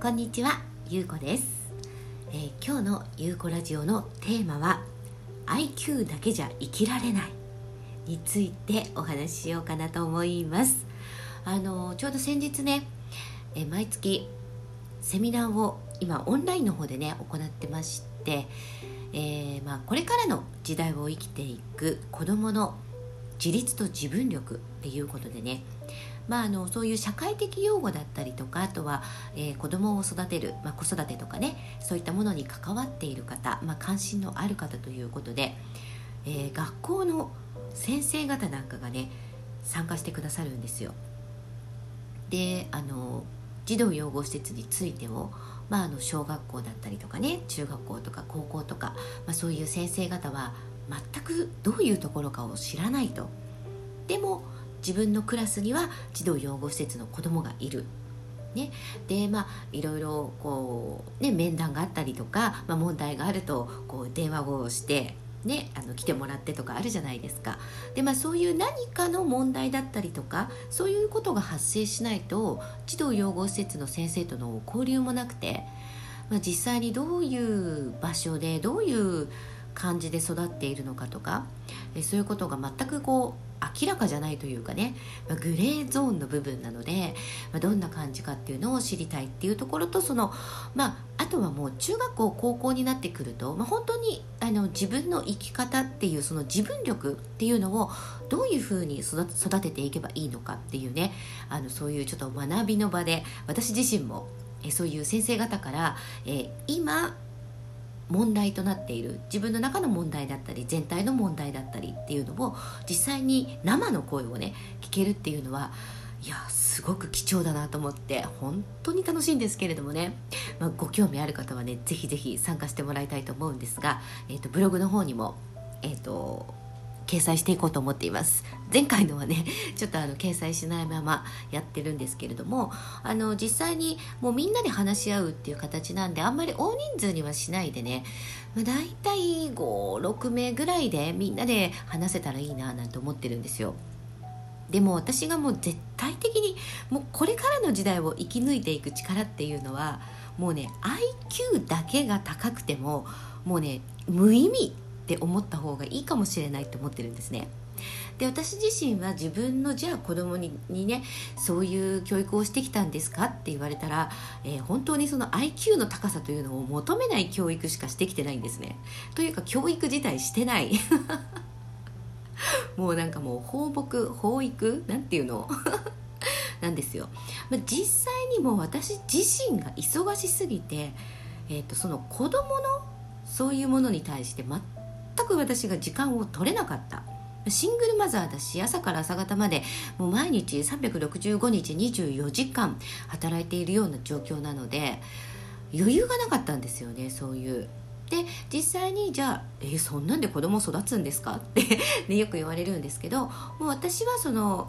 こんにちは、ゆうこです、えー今日のゆうこラジオのテーマは IQ だけじゃ生きられないについてお話ししようかなと思います。あのちょうど先日ね、えー毎月セミナーを今オンラインの方でね行ってまして、えーまあ、これからの時代を生きていく子どもの自立と自分力っていうことでねまあ、あのそういう社会的用語だったりとかあとは、えー子供を育てる、まあ、子育てとかねそういったものに関わっている方、まあ、関心のある方ということで、えー学校の先生方なんかがね参加してくださるんですよ。であの児童養護施設についても、まあ、あの小学校だったりとかね中学校とか高校とか、まあ、そういう先生方は全くどういうところかを知らないと。でも自分のクラスには児童養護施設の子供がいる。ね、でまあいろいろこう、ね、面談があったりとか、まあ、問題があるとこう電話をして、ね、あの来てもらってとかあるじゃないですかで、まあ、そういう何かの問題だったりとかそういうことが発生しないと児童養護施設の先生との交流もなくて、まあ、実際にどういう場所でどういう感じで育っているのかとかえそういうことが全くこう明らかじゃないというかね、まあグレーゾーンの部分なので、まあどんな感じかっていうのを知りたいっていうところとその、まあ、あとはもう中学校高校になってくると、まあ、本当にあの自分の生き方っていうその自分力っていうのをどういうふうに育てていけばいいのかっていうねあのそういうちょっと学びの場で私自身もえそういう先生方から、え今問題となっている。自分の中の問題だったり全体の問題だったりっていうのを実際に生の声をね聞けるっていうのはいやすごく貴重だなと思って本当に楽しいんですけれどもね、まあ、ご興味ある方はねぜひぜひ参加してもらいたいと思うんですが、えー、とブログの方にも、えー、と掲載していこうと思っています。前回のはね ちょっとあの掲載しないままやってるんですけれどもあの実際にもうみんなで話し合うっていう形なんであんまり大人数にはしないでね、まあ、大体56名ぐらいでみんなで話せたらいいななんて思ってるんですよ。でも私がもう絶対的にもうこれからの時代を生き抜いていく力っていうのはもうね IQ だけが高くてももうね無意味。って思った方がいいかもしれないと思ってるんですね。で私自身は自分のじゃあ子供ににねそういう教育をしてきたんですかって言われたら、えー本当にその IQ の高さというのを求めない教育しかしてきてないんですね。というか教育自体してない。もうなんかもう放牧放育なんていうの？なんですよ、まあ、実際にも私自身が忙しすぎて、えー、とその子供のそういうものに対して全く私が時間を取れなかったシングルマザーだし朝から朝方までもう毎日365日24時間働いているような状況なので余裕がなかったんですよねそういうで実際にじゃあ「えーそんなんで子供育つんですか?」って、ね、よく言われるんですけどもう私はその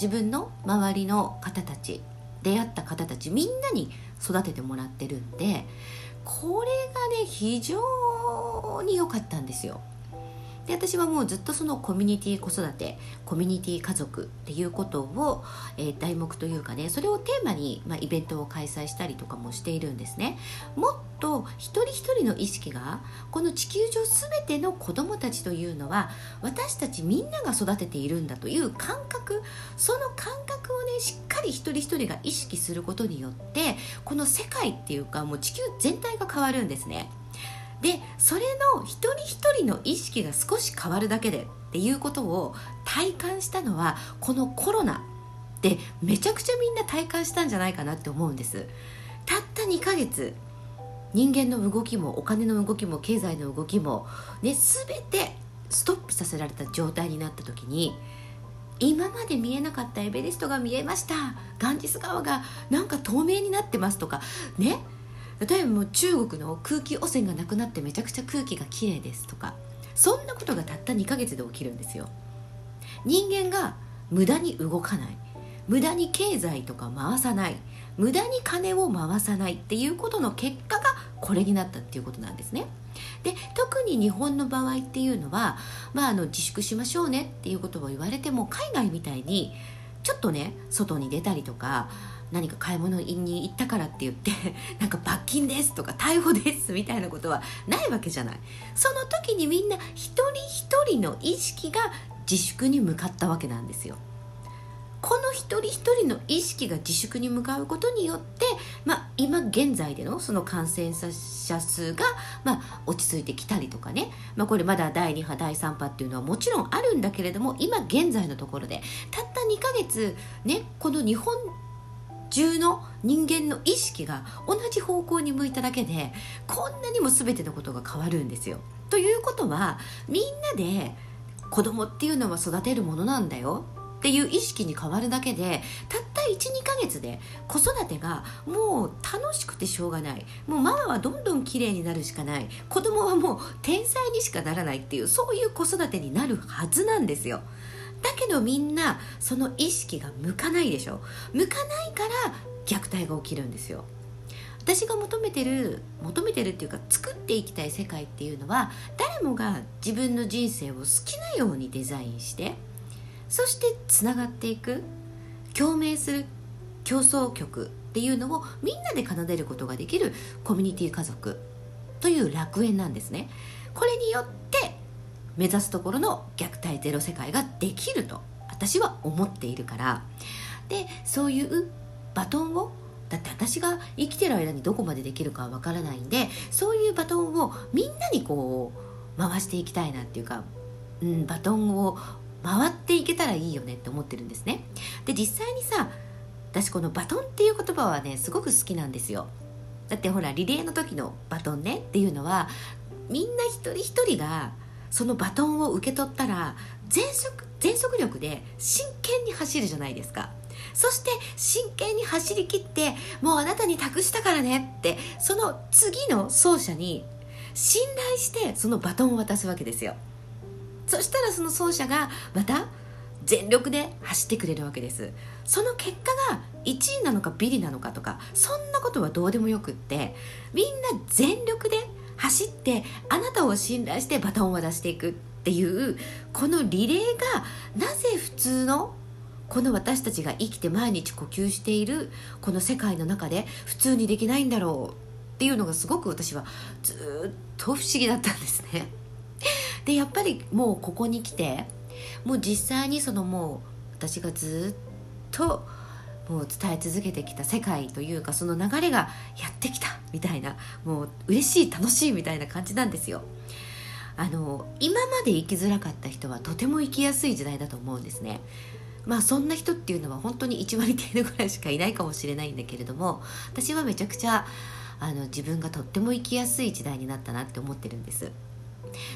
自分の周りの方たち出会った方たちみんなに育ててもらってるんでこれがね非常常に良かったんですよ。で私はもうずっとそのコミュニティ子育てコミュニティ家族っていうことを、えー題目というかねそれをテーマに、まあ、イベントを開催したりとかもしているんですねもっと一人一人の意識がこの地球上全ての子どもたちというのは私たちみんなが育てているんだという感覚その感覚をねしっかり一人一人が意識することによってこの世界っていうかもう地球全体が変わるんですねでそれの一人一人の意識が少し変わるだけでっていうことを体感したのはこのコロナでめちゃくちゃみんな体感したんじゃないかなって思うんです。たった2ヶ月人間の動きもお金の動きも経済の動きもね全てストップさせられた状態になった時に今まで見えなかったエベレストが見えました。ガンジス川がなんか透明になってますとかね。例えばもう中国の空気汚染がなくなってめちゃくちゃ空気がきれいですとかそんなことがたった2ヶ月で起きるんですよ。人間が無駄に動かない無駄に経済とか回さない無駄に金を回さないっていうことの結果がこれになったっていうことなんですね。で特に日本の場合っていうのは、まあ、あの自粛しましょうねっていうことを言われても海外みたいにちょっとね外に出たりとか何か買い物に行ったからって言って なんか罰金ですとか逮捕ですみたいなことはないわけじゃない。その時にみんな一人一人の意識が自粛に向かったわけなんですよ。この一人一人の意識が自粛に向かうことによって、まあ、今現在でのその感染者数が、まあ、落ち着いてきたりとかね、まあ、これまだ第2波第3波っていうのはもちろんあるんだけれども今現在のところでたった2ヶ月ねこの日本中の人間の意識が同じ方向に向いただけでこんなにも全てのことが変わるんですよ。ということはみんなで子供っていうのは育てるものなんだよ。っていう意識に変わるだけでたった12ヶ月で子育てがもう楽しくてしょうがない。もうママはどんどん綺麗になるしかない。子供はもう天才にしかならないっていうそういう子育てになるはずなんですよ。だけどみんなその意識が向かないでしょ。向かないから虐待が起きるんですよ。私が求めてる求めてるっていうか作っていきたい世界っていうのは誰もが自分の人生を好きなようにデザインしてそしてつながっていく共鳴する競争曲っていうのをみんなで奏でることができるコミュニティ家族という楽園なんですね。これによって目指すところの虐待ゼロ世界ができると私は思っているから。でそういうバトンをだって私が生きてる間にどこまでできるかはわからないんでそういうバトンをみんなにこう回していきたいなっていうか、うん、バトンを回っていけたらいいよねって思ってるんですね。で実際にさ私このバトンっていう言葉はねすごく好きなんですよ。だってほらリレーの時のバトンねっていうのはみんな一人一人がそのバトンを受け取ったら全速全速力で真剣に走るじゃないですか。そして真剣に走り切ってもうあなたに託したからねってその次の走者に信頼してそのバトンを渡すわけですよ。そしたらその走者がまた全力で走ってくれるわけです。その結果が1位なのかビリなのかとかそんなことはどうでもよくってみんな全力で走ってあなたを信頼してバトンを渡していくっていうこのリレーがなぜ普通のこの私たちが生きて毎日呼吸しているこの世界の中で普通にできないんだろうっていうのがすごく私はずっと不思議だったんですね。でやっぱりもうここに来てもう実際にそのもう私がずっともう伝え続けてきた世界というかその流れがやってきたみたいなもう嬉しい楽しいみたいな感じなんですよ。あの今まで生きづらかった人はとても生きやすい時代だと思うんですね。まあそんな人っていうのは本当に1割程度ぐらいしかいないかもしれないんだけれども私はめちゃくちゃあの自分がとっても生きやすい時代になったなって思ってるんです。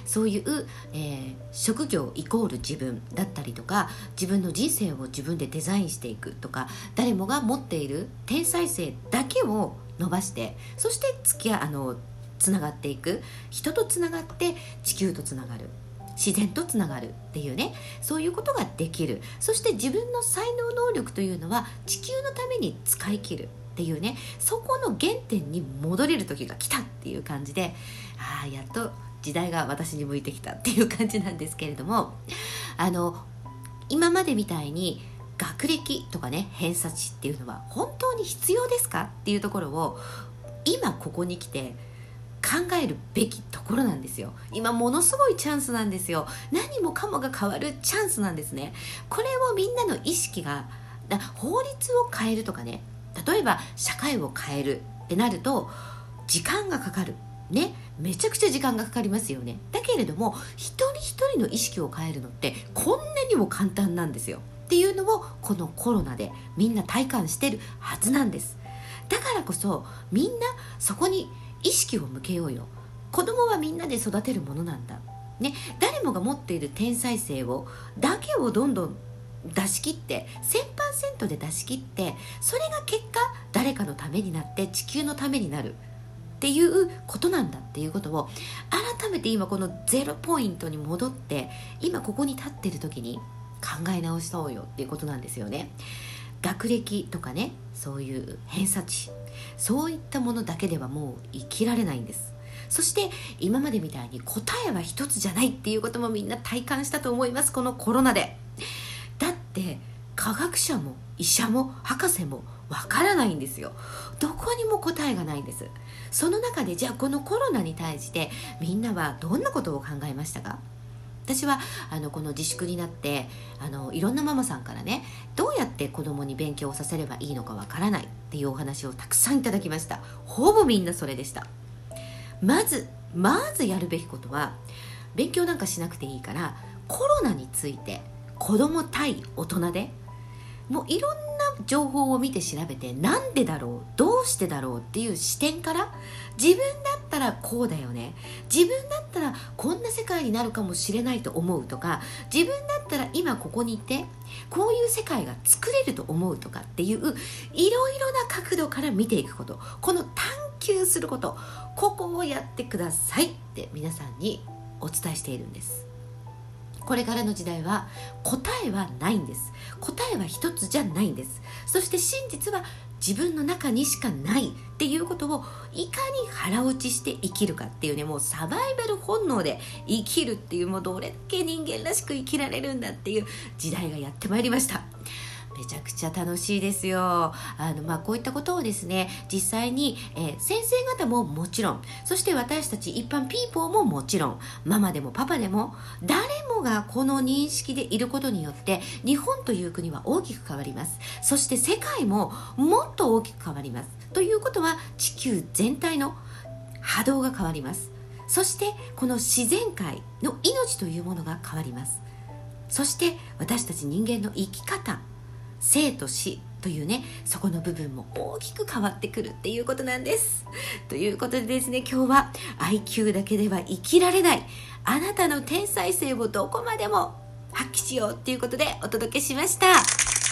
そういう、えー、職業イコール自分だったりとか自分の人生を自分でデザインしていくとか誰もが持っている天才性だけを伸ばしてそして付き合あのつながっていく。人とつながって地球とつながる。自然とつながるっていうね。そういうことができる。そして自分の才能能力というのは地球のために使い切るっていうね。そこの原点に戻れる時が来たっていう感じでああやっと時代が私に向いてきたっていう感じなんですけれどもあの今までみたいに学歴とかね偏差値っていうのは本当に必要ですかっていうところを今ここに来て考えるべきところなんですよ。今ものすごいチャンスなんですよ。何もかもが変わるチャンスなんですね。これをみんなの意識が法律を変えるとかね例えば社会を変えるってなると時間がかかる。ねめちゃくちゃ時間がかかりますよね。だけれども一人一人の意識を変えるのってこんなにも簡単なんですよ。っていうのをこのコロナでみんな体感してるはずなんです。だからこそみんなそこに意識を向けようよ。子供はみんなで育てるものなんだ。ね誰もが持っている天才性をだけをどんどん出し切って1000%で出し切ってそれが結果誰かのためになって地球のためになる。っていうことなんだっていうことを改めて今このゼロポイントに戻って今ここに立ってる時に考え直しそうよっていうことなんですよね。学歴とかねそういう偏差値そういったものだけではもう生きられないんです。そして今までみたいに答えは一つじゃないっていうこともみんな体感したと思いますこのコロナで。だって科学者も医者も博士もわからないんですよ。どこにも答えがないんです。その中でじゃあこのコロナに対してみんなはどんなことを考えましたか？私はあのこの自粛になってあのいろんなママさんからねどうやって子供に勉強をさせればいいのかわからないっていうお話をたくさんいただきました。ほぼみんなそれでした。まずまずやるべきことは勉強なんかしなくていいからコロナについて子供対大人でもういろん情報を見て調べてなんでだろうどうしてだろうっていう視点から自分だったらこうだよね。自分だったらこんな世界になるかもしれないと思うとか自分だったら今ここにいてこういう世界が作れると思うとかっていういろいろな角度から見ていくこと。この探求すること。ここをやってくださいって皆さんにお伝えしているんです。これからの時代は答えはないんです。答えは一つじゃないんです。そして真実は自分の中にしかないっていうことをいかに腹落ちして生きるかっていうねもうサバイバル本能で生きるっていうもうどれだけ人間らしく生きられるんだっていう時代がやってまいりました。めちゃくちゃ楽しいですよ。あの、まあ、こういったことをですね、実際に、えー、先生方ももちろん、そして私たち一般ピーポーももちろん、ママでもパパでも、誰もがこの認識でいることによって、日本という国は大きく変わります。そして世界ももっと大きく変わります。ということは、地球全体の波動が変わります。そしてこの自然界の命というものが変わりますそして私たち人間の生き方生と死というねそこの部分も大きく変わってくるっていうことなんです。ということでですね今日は IQ だけでは生きられないあなたの天才性をどこまでも発揮しようっていうことでお届けしました。